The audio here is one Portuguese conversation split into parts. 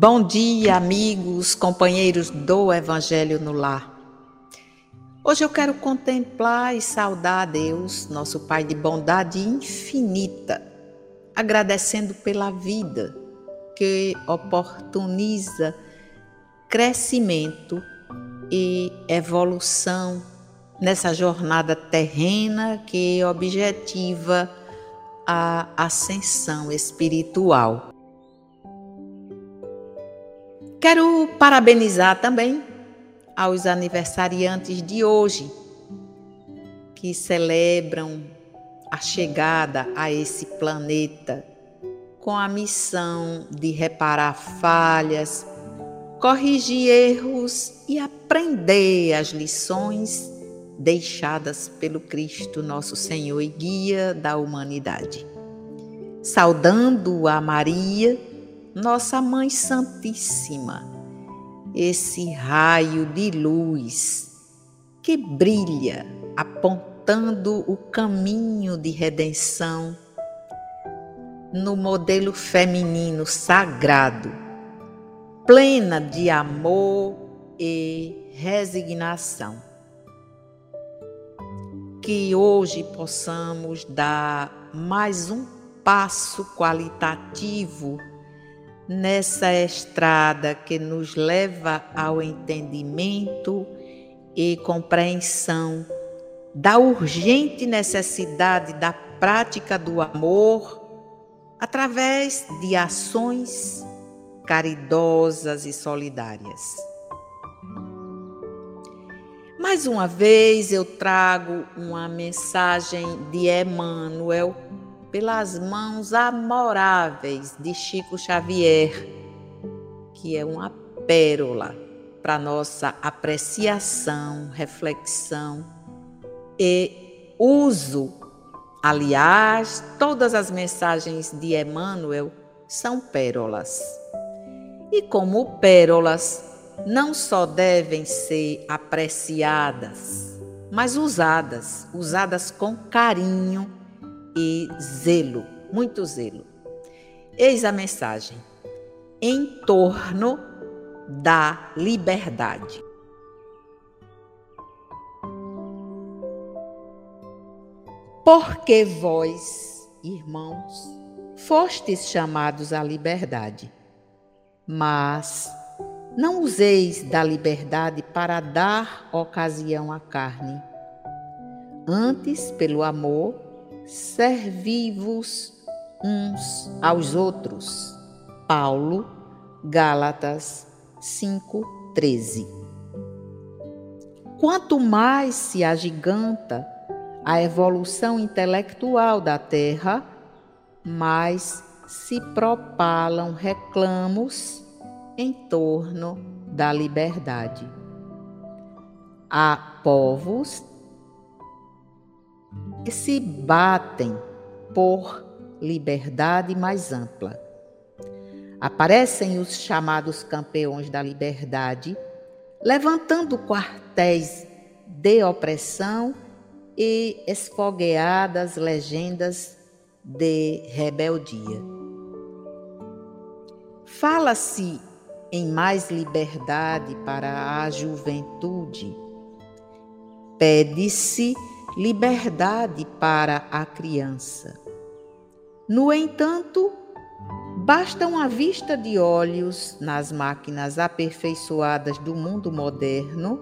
Bom dia, amigos, companheiros do Evangelho no Lar. Hoje eu quero contemplar e saudar a Deus, nosso Pai de bondade infinita, agradecendo pela vida que oportuniza crescimento e evolução nessa jornada terrena que objetiva a ascensão espiritual. Quero parabenizar também aos aniversariantes de hoje, que celebram a chegada a esse planeta com a missão de reparar falhas, corrigir erros e aprender as lições deixadas pelo Cristo, nosso Senhor e guia da humanidade. Saudando a Maria, nossa Mãe Santíssima, esse raio de luz que brilha apontando o caminho de redenção no modelo feminino sagrado, plena de amor e resignação. Que hoje possamos dar mais um passo qualitativo nessa estrada que nos leva ao entendimento e compreensão da urgente necessidade da prática do amor através de ações caridosas e solidárias. Mais uma vez eu trago uma mensagem de Emmanuel pelas mãos amoráveis de Chico Xavier, que é uma pérola para nossa apreciação, reflexão e uso. Aliás, todas as mensagens de Emmanuel são pérolas. E como pérolas, não só devem ser apreciadas, mas usadas, usadas com carinho e zelo, muito zelo. Eis a mensagem: em torno da liberdade. Porque vós, irmãos, fostes chamados à liberdade, mas não useis da liberdade para dar ocasião à carne. Antes, pelo amor, servi-vos uns aos outros. Paulo, Gálatas 5:13. Quanto mais se agiganta a evolução intelectual da Terra, mais se propalam reclamos em torno da liberdade. Há povos que se batem por liberdade mais ampla. Aparecem os chamados campeões da liberdade, levantando quartéis de opressão e esfogueadas legendas de rebeldia. Fala-se em mais liberdade para a juventude. Pede-se liberdade para a criança. No entanto, basta uma vista de olhos nas máquinas aperfeiçoadas do mundo moderno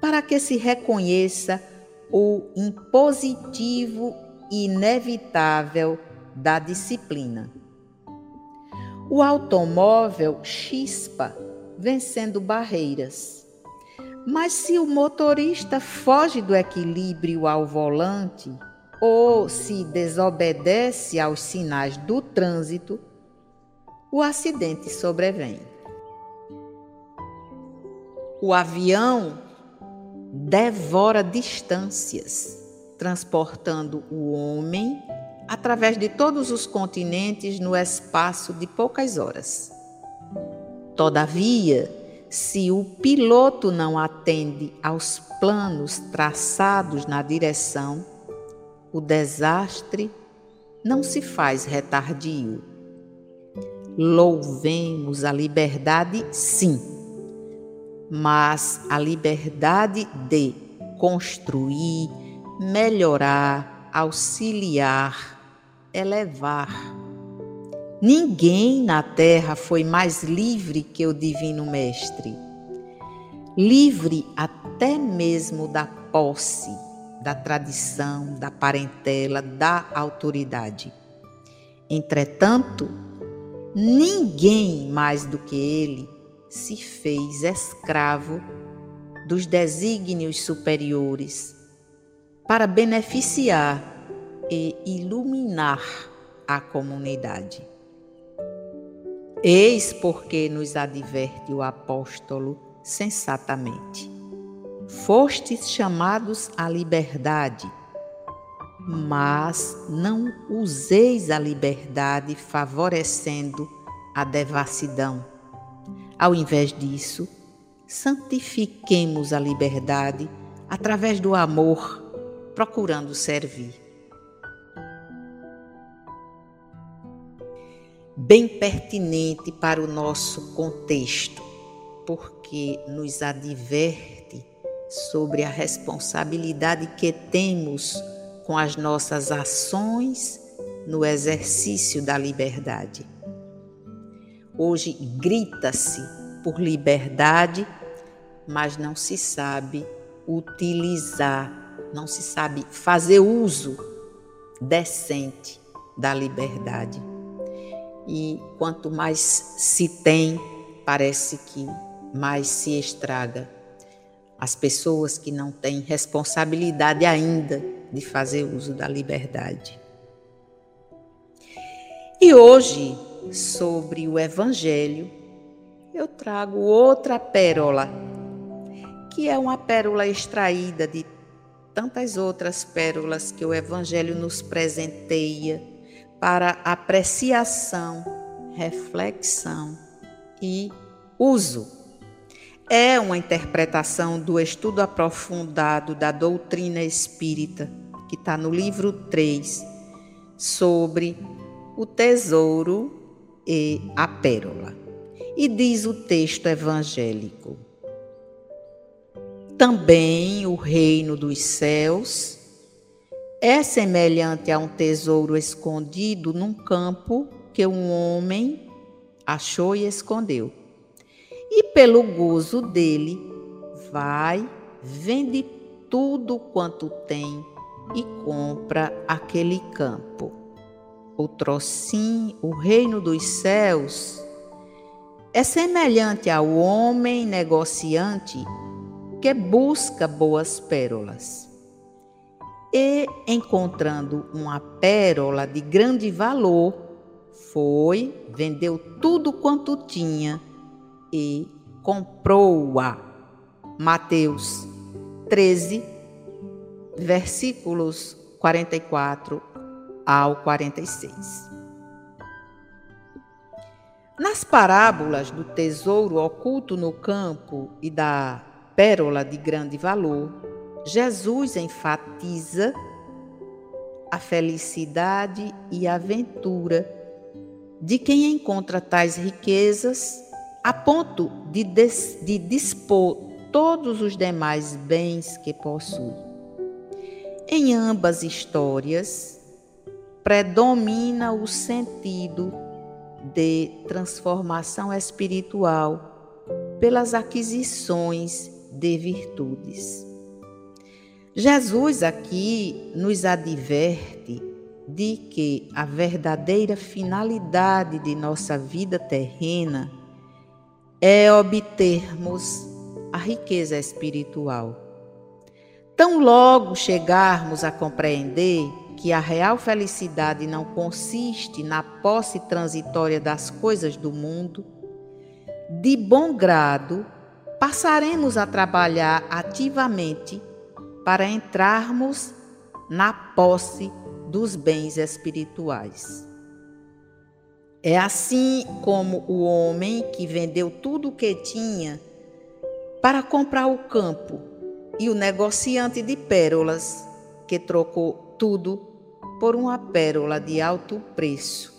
para que se reconheça o impositivo inevitável da disciplina. O automóvel chispa, vencendo barreiras. Mas se o motorista foge do equilíbrio ao volante, ou se desobedece aos sinais do trânsito, o acidente sobrevém. O avião devora distâncias, transportando o homem através de todos os continentes no espaço de poucas horas. Todavia, se o piloto não atende aos planos traçados na direção, o desastre não se faz retardio. Louvemos a liberdade, sim, mas a liberdade de construir, melhorar, auxiliar, elevar. Ninguém na terra foi mais livre que o Divino Mestre. Livre até mesmo da posse, da tradição, da parentela, da autoridade. Entretanto, ninguém mais do que ele se fez escravo dos desígnios superiores para beneficiar e iluminar a comunidade. Eis porque nos adverte o apóstolo sensatamente. Fostes chamados à liberdade, mas não useis a liberdade favorecendo a devassidão. Ao invés disso, santifiquemos a liberdade através do amor, procurando servir. Bem pertinente para o nosso contexto, porque nos adverte sobre a responsabilidade que temos com as nossas ações no exercício da liberdade. Hoje grita-se por liberdade, mas não se sabe utilizar, não se sabe fazer uso decente da liberdade. E quanto mais se tem, parece que mais se estraga. As pessoas que não têm responsabilidade ainda de fazer uso da liberdade. E hoje, sobre o Evangelho, eu trago outra pérola, que é uma pérola extraída de tantas outras pérolas que o Evangelho nos presenteia para apreciação, reflexão e uso. É uma interpretação do estudo aprofundado da doutrina espírita, que está no livro 3, sobre o tesouro e a pérola. E diz o texto evangélico: Também o reino dos céus é semelhante a um tesouro escondido num campo que um homem achou e escondeu. E pelo gozo dele, vai, vende tudo quanto tem e compra aquele campo. O trocim, o reino dos céus, é semelhante ao homem negociante que busca boas pérolas e, encontrando uma pérola de grande valor, foi, vendeu tudo quanto tinha e comprou-a. Mateus 13, versículos 44 ao 46. Nas parábolas do tesouro oculto no campo e da pérola de grande valor, Jesus enfatiza a felicidade e a aventura de quem encontra tais riquezas a ponto de, des, de dispor todos os demais bens que possui. Em ambas histórias, predomina o sentido de transformação espiritual pelas aquisições de virtudes. Jesus aqui nos adverte de que a verdadeira finalidade de nossa vida terrena é obtermos a riqueza espiritual. Tão logo chegarmos a compreender que a real felicidade não consiste na posse transitória das coisas do mundo, de bom grado passaremos a trabalhar ativamente para entrarmos na posse dos bens espirituais. É assim como o homem que vendeu tudo o que tinha para comprar o campo e o negociante de pérolas que trocou tudo por uma pérola de alto preço.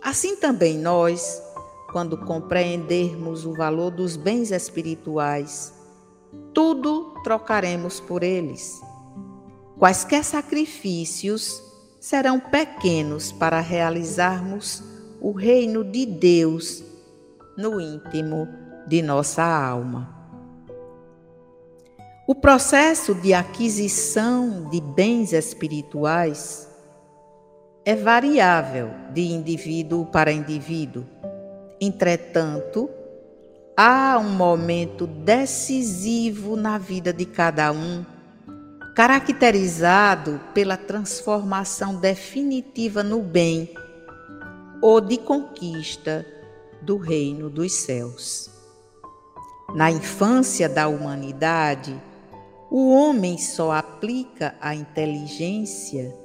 Assim também nós, quando compreendermos o valor dos bens espirituais, tudo trocaremos por eles. Quaisquer sacrifícios serão pequenos para realizarmos o reino de Deus no íntimo de nossa alma. O processo de aquisição de bens espirituais é variável de indivíduo para indivíduo. Entretanto, há um momento decisivo na vida de cada um, caracterizado pela transformação definitiva no bem ou de conquista do reino dos céus. Na infância da humanidade, o homem só aplica a inteligência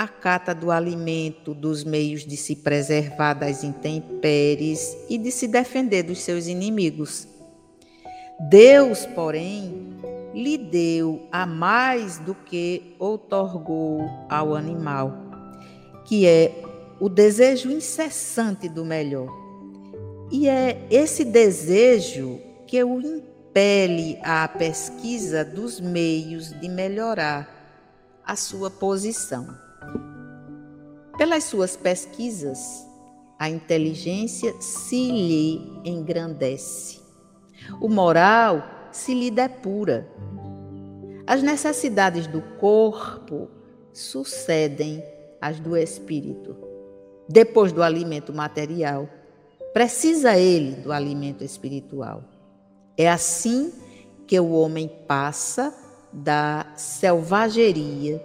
à cata do alimento, dos meios de se preservar das intempéries e de se defender dos seus inimigos. Deus, porém, lhe deu a mais do que outorgou ao animal, que é o desejo incessante do melhor. E é esse desejo que o impele à pesquisa dos meios de melhorar a sua posição. Pelas suas pesquisas, a inteligência se lhe engrandece. O moral se lhe depura. As necessidades do corpo sucedem às do espírito. Depois do alimento material, precisa ele do alimento espiritual. É assim que o homem passa da selvageria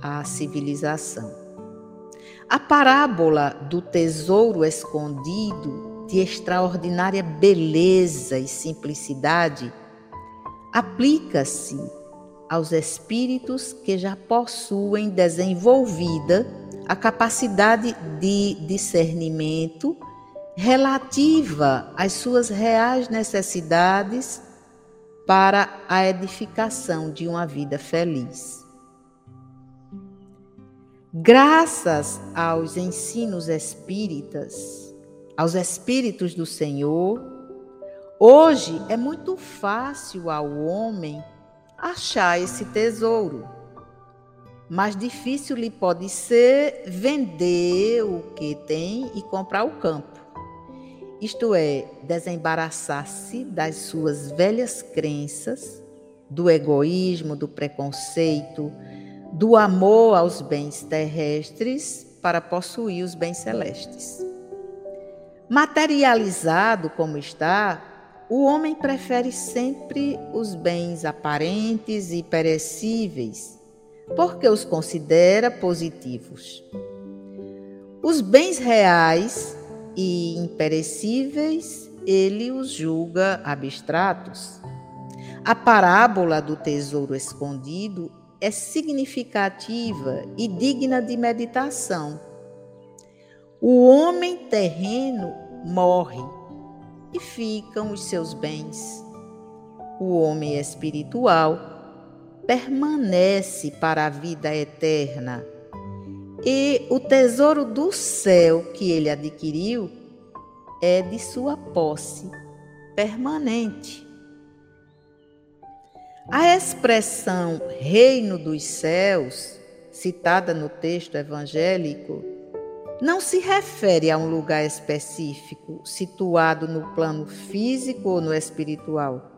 à civilização. A parábola do tesouro escondido, de extraordinária beleza e simplicidade, aplica-se aos espíritos que já possuem desenvolvida a capacidade de discernimento relativa às suas reais necessidades para a edificação de uma vida feliz. Graças aos ensinos espíritas, aos espíritos do Senhor, hoje é muito fácil ao homem achar esse tesouro. Mais difícil lhe pode ser vender o que tem e comprar o campo isto é, desembaraçar-se das suas velhas crenças, do egoísmo, do preconceito, do amor aos bens terrestres para possuir os bens celestes. Materializado como está, o homem prefere sempre os bens aparentes e perecíveis, porque os considera positivos. Os bens reais e imperecíveis, ele os julga abstratos. A parábola do tesouro escondido é significativa e digna de meditação. O homem terreno morre e ficam os seus bens. O homem espiritual permanece para a vida eterna e o tesouro do céu que ele adquiriu é de sua posse permanente. A expressão reino dos céus, citada no texto evangélico, não se refere a um lugar específico, situado no plano físico ou no espiritual.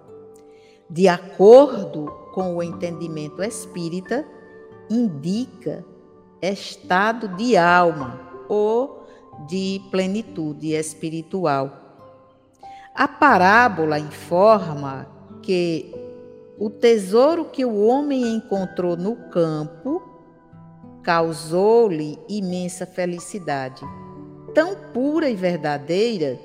De acordo com o entendimento espírita, indica estado de alma ou de plenitude espiritual. A parábola informa que o tesouro que o homem encontrou no campo causou-lhe imensa felicidade, tão pura e verdadeira,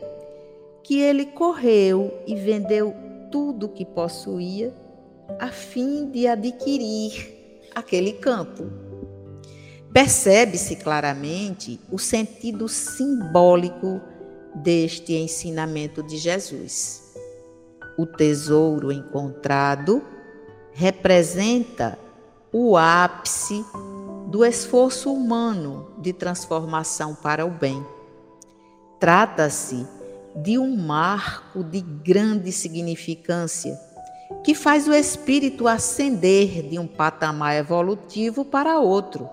que ele correu e vendeu tudo o que possuía a fim de adquirir aquele campo. Percebe-se claramente o sentido simbólico deste ensinamento de Jesus. O tesouro encontrado representa o ápice do esforço humano de transformação para o bem. Trata-se de um marco de grande significância que faz o espírito ascender de um patamar evolutivo para outro.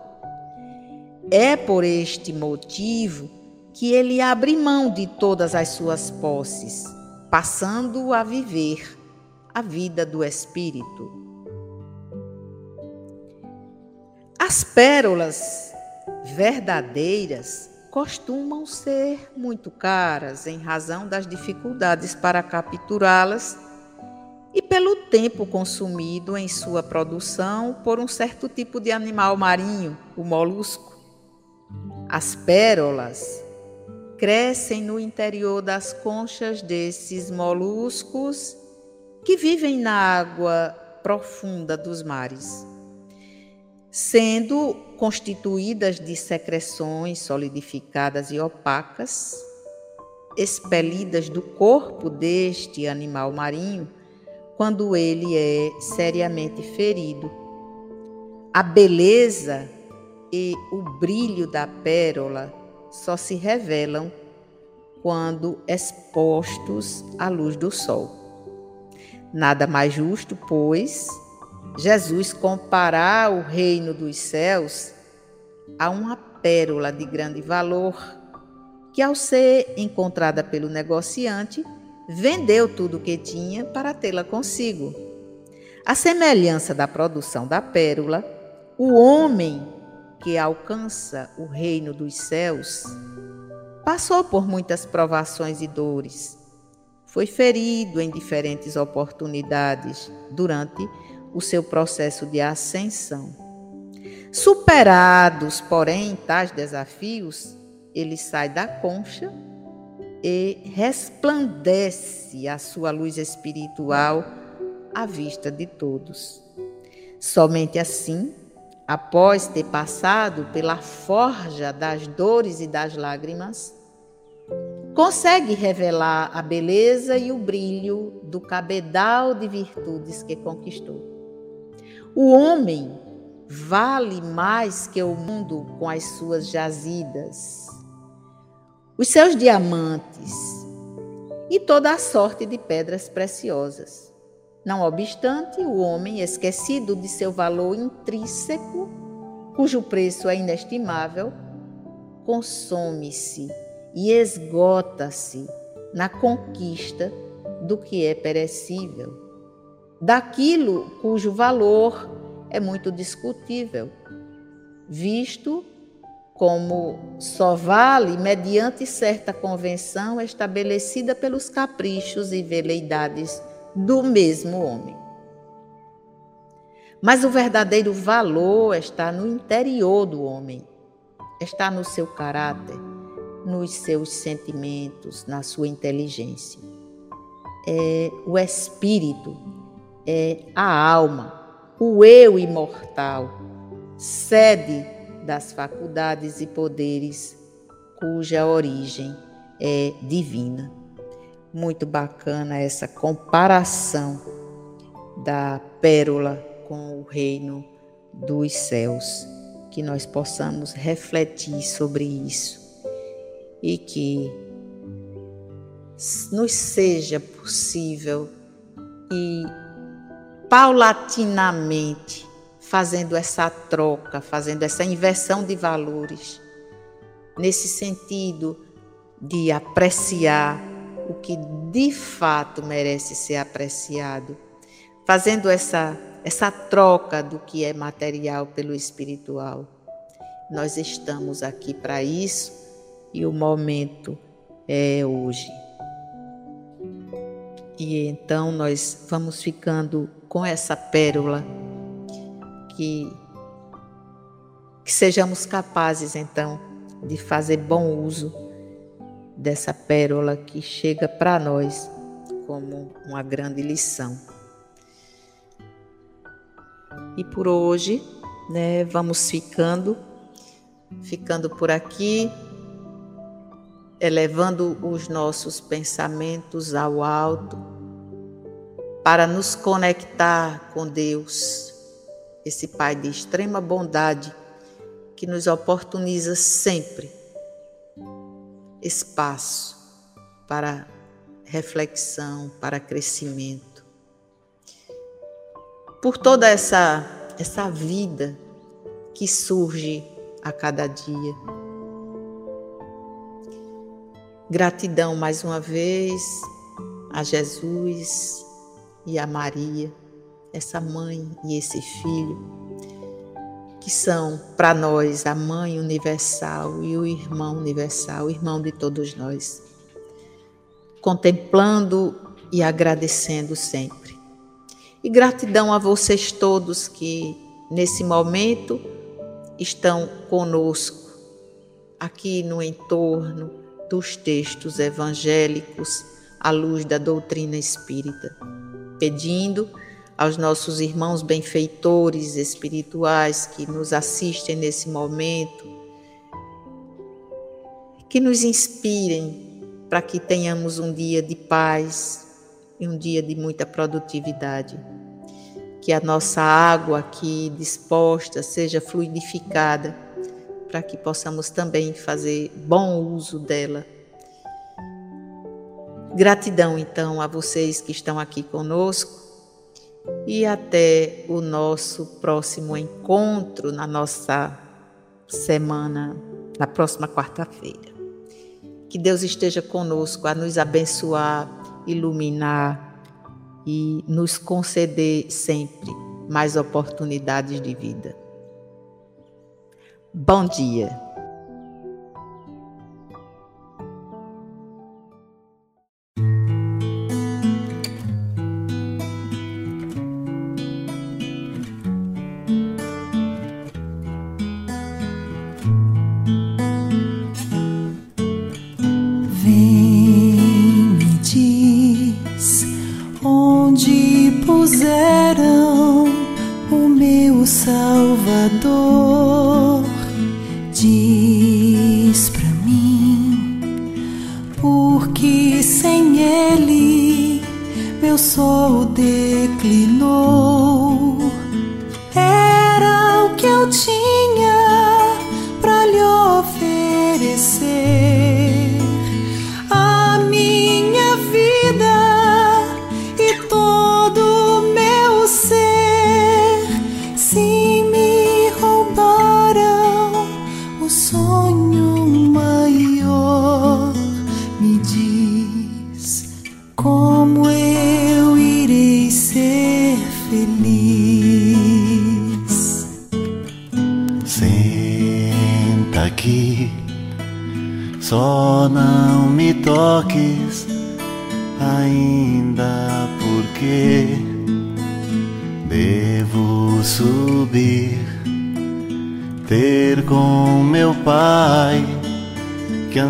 É por este motivo que ele abre mão de todas as suas posses, passando a viver a vida do espírito. As pérolas verdadeiras costumam ser muito caras em razão das dificuldades para capturá-las e pelo tempo consumido em sua produção por um certo tipo de animal marinho, o molusco. As pérolas crescem no interior das conchas desses moluscos que vivem na água profunda dos mares, sendo constituídas de secreções solidificadas e opacas, expelidas do corpo deste animal marinho quando ele é seriamente ferido. A beleza e o brilho da pérola só se revelam quando expostos à luz do sol. Nada mais justo, pois, Jesus comparar o reino dos céus a uma pérola de grande valor que, ao ser encontrada pelo negociante, vendeu tudo o que tinha para tê-la consigo. A semelhança da produção da pérola, o homem que alcança o reino dos céus passou por muitas provações e dores. Foi ferido em diferentes oportunidades durante o seu processo de ascensão. Superados, porém, tais desafios, ele sai da concha e resplandece a sua luz espiritual à vista de todos. Somente assim após ter passado pela forja das dores e das lágrimas, consegue revelar a beleza e o brilho do cabedal de virtudes que conquistou. O homem vale mais que o mundo com as suas jazidas, os seus diamantes e toda a sorte de pedras preciosas. Não obstante, o homem, esquecido de seu valor intrínseco, cujo preço é inestimável, consome-se e esgota-se na conquista do que é perecível, daquilo cujo valor é muito discutível, visto como só vale mediante certa convenção estabelecida pelos caprichos e veleidades do mesmo homem. Mas o verdadeiro valor está no interior do homem, está no seu caráter, nos seus sentimentos, na sua inteligência. É o espírito, é a alma, o eu imortal, sede das faculdades e poderes cuja origem é divina. Muito bacana essa comparação da pérola com o reino dos céus. Que nós possamos refletir sobre isso e que nos seja possível e paulatinamente fazendo essa troca, fazendo essa inversão de valores, nesse sentido de apreciar o que de fato merece ser apreciado, fazendo essa, essa troca do que é material pelo espiritual. Nós estamos aqui para isso e o momento é hoje. E então nós vamos ficando com essa pérola que Que sejamos capazes, então, de fazer bom uso dessa pérola que chega para nós como uma grande lição. E por hoje, né, vamos ficando, ficando por aqui, elevando os nossos pensamentos ao alto, para nos conectar com Deus, esse Pai de extrema bondade que nos oportuniza sempre espaço para reflexão, para crescimento. Por toda essa essa vida que surge a cada dia. Gratidão mais uma vez a Jesus e a Maria, essa mãe e esse filho, que são para nós a mãe universal e o irmão universal, o irmão de todos nós contemplando e agradecendo sempre. E gratidão a vocês todos que nesse momento estão conosco aqui no entorno dos textos evangélicos à luz da doutrina espírita, pedindo aos nossos irmãos benfeitores espirituais que nos assistem nesse momento, que nos inspirem para que tenhamos um dia de paz e um dia de muita produtividade. Que a nossa água aqui disposta seja fluidificada, para que possamos também fazer bom uso dela. Gratidão então a vocês que estão aqui conosco e até o nosso próximo encontro na nossa semana, na próxima quarta-feira. Que Deus esteja conosco a nos abençoar, iluminar e nos conceder sempre mais oportunidades de vida. Bom dia.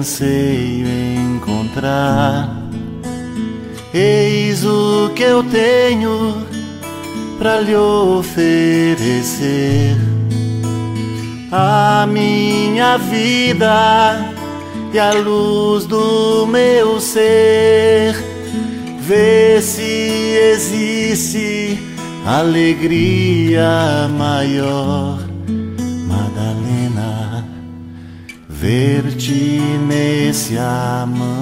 Anseio encontrar. Eis o que eu tenho para lhe oferecer. A minha vida e a luz do meu ser. Vê se existe alegria maior ver-te nesse amanhecer.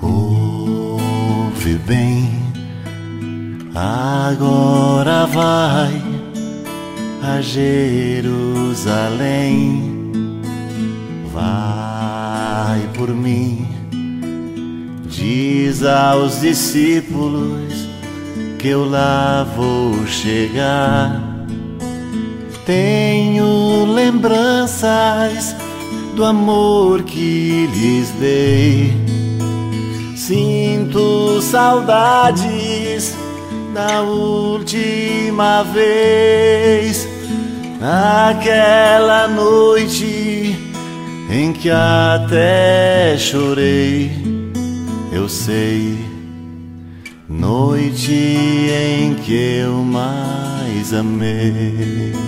Ouve bem, agora vai a Jerusalém. Vai por mim, diz aos discípulos que eu lá vou chegar tenho lembranças do amor que lhes dei. Sinto saudades da última vez, naquela noite em que até chorei, eu sei, noite em que eu mais amei.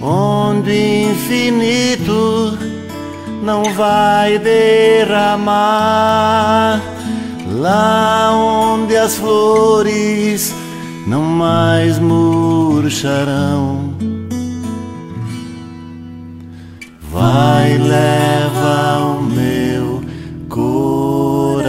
onde o infinito não vai derramar, lá onde as flores não mais murcharão. Vai, leva o meu coração.